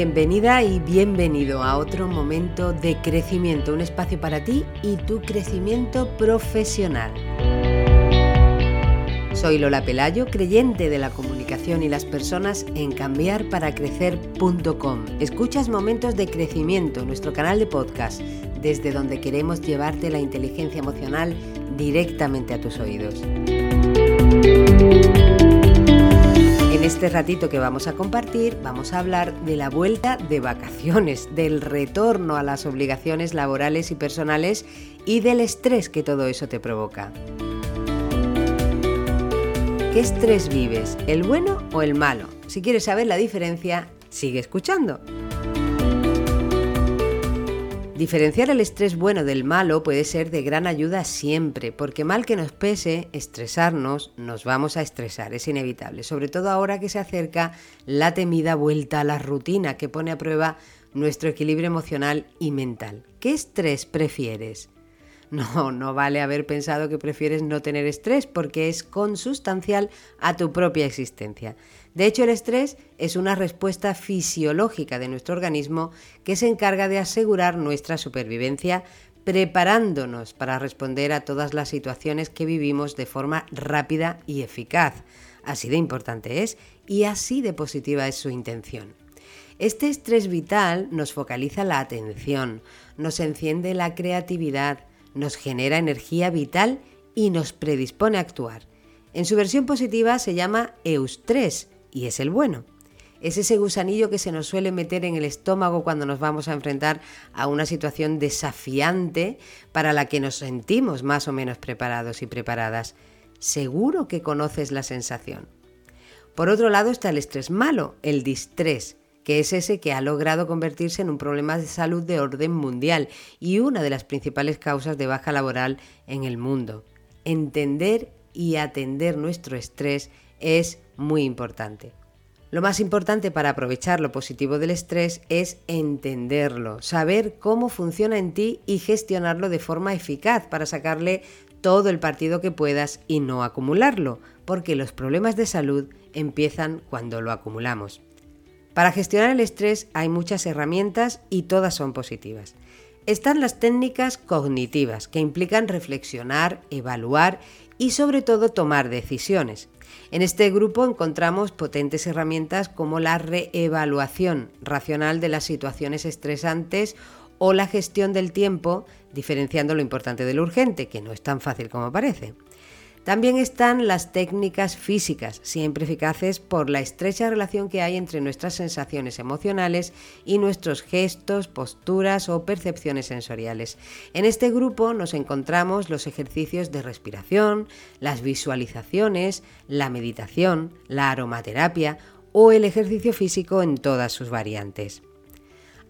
Bienvenida y bienvenido a otro momento de crecimiento, un espacio para ti y tu crecimiento profesional. Soy Lola Pelayo, creyente de la comunicación y las personas en cambiarparacrecer.com. Escuchas momentos de crecimiento, nuestro canal de podcast, desde donde queremos llevarte la inteligencia emocional directamente a tus oídos. Este ratito que vamos a compartir vamos a hablar de la vuelta de vacaciones, del retorno a las obligaciones laborales y personales y del estrés que todo eso te provoca. ¿Qué estrés vives? ¿El bueno o el malo? Si quieres saber la diferencia, sigue escuchando. Diferenciar el estrés bueno del malo puede ser de gran ayuda siempre, porque mal que nos pese estresarnos, nos vamos a estresar, es inevitable, sobre todo ahora que se acerca la temida vuelta a la rutina que pone a prueba nuestro equilibrio emocional y mental. ¿Qué estrés prefieres? No, no vale haber pensado que prefieres no tener estrés porque es consustancial a tu propia existencia. De hecho, el estrés es una respuesta fisiológica de nuestro organismo que se encarga de asegurar nuestra supervivencia preparándonos para responder a todas las situaciones que vivimos de forma rápida y eficaz. Así de importante es y así de positiva es su intención. Este estrés vital nos focaliza la atención, nos enciende la creatividad, nos genera energía vital y nos predispone a actuar. En su versión positiva se llama eustrés y es el bueno. Es ese gusanillo que se nos suele meter en el estómago cuando nos vamos a enfrentar a una situación desafiante para la que nos sentimos más o menos preparados y preparadas. Seguro que conoces la sensación. Por otro lado está el estrés malo, el distrés, que es ese que ha logrado convertirse en un problema de salud de orden mundial y una de las principales causas de baja laboral en el mundo. Entender y atender nuestro estrés es muy importante. Lo más importante para aprovechar lo positivo del estrés es entenderlo, saber cómo funciona en ti y gestionarlo de forma eficaz para sacarle todo el partido que puedas y no acumularlo, porque los problemas de salud empiezan cuando lo acumulamos. Para gestionar el estrés hay muchas herramientas y todas son positivas. Están las técnicas cognitivas, que implican reflexionar, evaluar y sobre todo tomar decisiones. En este grupo encontramos potentes herramientas como la reevaluación racional de las situaciones estresantes o la gestión del tiempo, diferenciando lo importante de lo urgente, que no es tan fácil como parece. También están las técnicas físicas, siempre eficaces por la estrecha relación que hay entre nuestras sensaciones emocionales y nuestros gestos, posturas o percepciones sensoriales. En este grupo nos encontramos los ejercicios de respiración, las visualizaciones, la meditación, la aromaterapia o el ejercicio físico en todas sus variantes.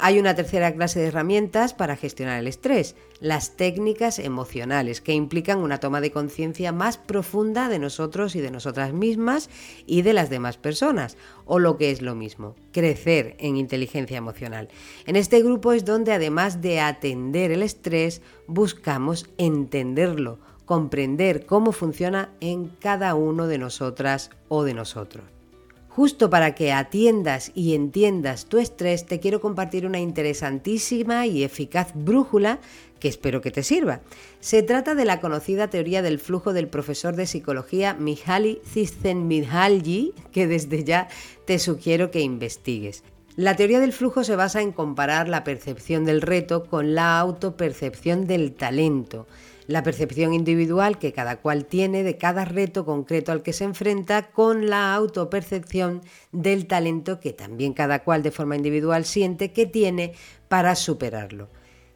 Hay una tercera clase de herramientas para gestionar el estrés, las técnicas emocionales, que implican una toma de conciencia más profunda de nosotros y de nosotras mismas y de las demás personas, o lo que es lo mismo, crecer en inteligencia emocional. En este grupo es donde además de atender el estrés, buscamos entenderlo, comprender cómo funciona en cada uno de nosotras o de nosotros. Justo para que atiendas y entiendas tu estrés, te quiero compartir una interesantísima y eficaz brújula que espero que te sirva. Se trata de la conocida teoría del flujo del profesor de psicología Mihaly Csikszentmihalyi, que desde ya te sugiero que investigues. La teoría del flujo se basa en comparar la percepción del reto con la autopercepción del talento la percepción individual que cada cual tiene de cada reto concreto al que se enfrenta con la autopercepción del talento que también cada cual de forma individual siente que tiene para superarlo.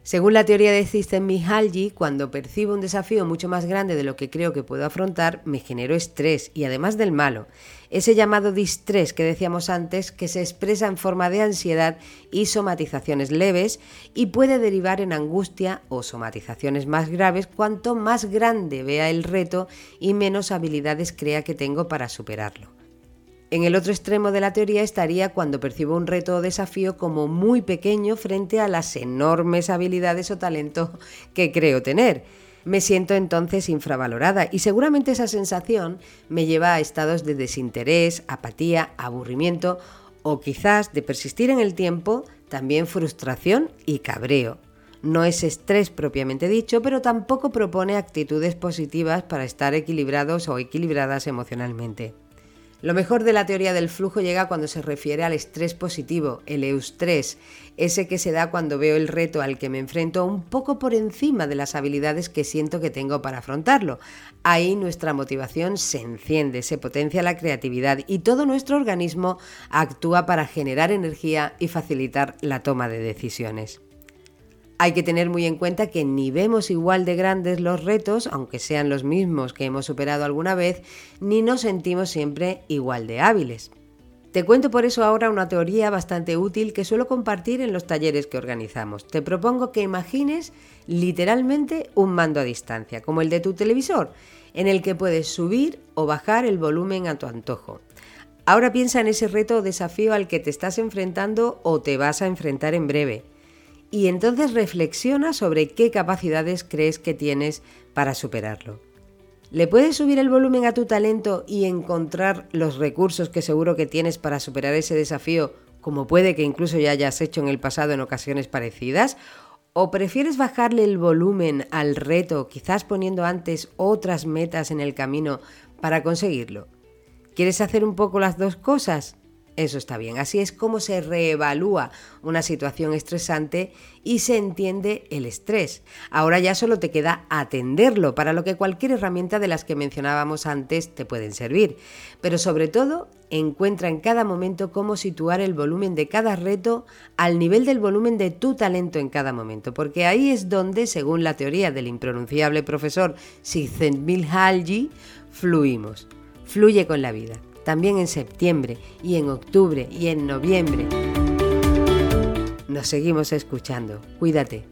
Según la teoría de Csikszentmihalyi, cuando percibo un desafío mucho más grande de lo que creo que puedo afrontar, me genero estrés y además del malo, ese llamado distrés que decíamos antes, que se expresa en forma de ansiedad y somatizaciones leves y puede derivar en angustia o somatizaciones más graves cuanto más grande vea el reto y menos habilidades crea que tengo para superarlo. En el otro extremo de la teoría estaría cuando percibo un reto o desafío como muy pequeño frente a las enormes habilidades o talento que creo tener. Me siento entonces infravalorada y seguramente esa sensación me lleva a estados de desinterés, apatía, aburrimiento O quizás de persistir en el tiempo, también frustración y cabreo. No es estrés propiamente dicho, pero tampoco propone actitudes positivas para estar equilibrados o equilibradas emocionalmente. Lo mejor de la teoría del flujo llega cuando se refiere al estrés positivo, el eustrés, ese que se da cuando veo el reto al que me enfrento un poco por encima de las habilidades que siento que tengo para afrontarlo. Ahí nuestra motivación se enciende, se potencia la creatividad y todo nuestro organismo actúa para generar energía y facilitar la toma de decisiones. Hay que tener muy en cuenta que ni vemos igual de grandes los retos, aunque sean los mismos que hemos superado alguna vez, ni nos sentimos siempre igual de hábiles. Te cuento por eso ahora una teoría bastante útil que suelo compartir en los talleres que organizamos. Te propongo que imagines literalmente un mando a distancia, como el de tu televisor, en el que puedes subir o bajar el volumen a tu antojo. Ahora piensa en ese reto o desafío al que te estás enfrentando o te vas a enfrentar en breve y entonces reflexiona sobre qué capacidades crees que tienes para superarlo. ¿Le puedes subir el volumen a tu talento y encontrar los recursos que seguro que tienes para superar ese desafío, como puede que incluso ya hayas hecho en el pasado en ocasiones parecidas? ¿O prefieres bajarle el volumen al reto, quizás poniendo antes otras metas en el camino para conseguirlo? ¿Quieres hacer un poco las dos cosas? Eso está bien. Así es como se reevalúa una situación estresante y se entiende el estrés. Ahora ya solo te queda atenderlo, para lo que cualquier herramienta de las que mencionábamos antes te pueden servir. Pero sobre todo, encuentra en cada momento cómo situar el volumen de cada reto al nivel del volumen de tu talento en cada momento, porque ahí es donde, según la teoría del impronunciable profesor Csikszentmihalyi, fluimos. Fluye con la vida también en septiembre y en octubre y en noviembre. Nos seguimos escuchando. Cuídate.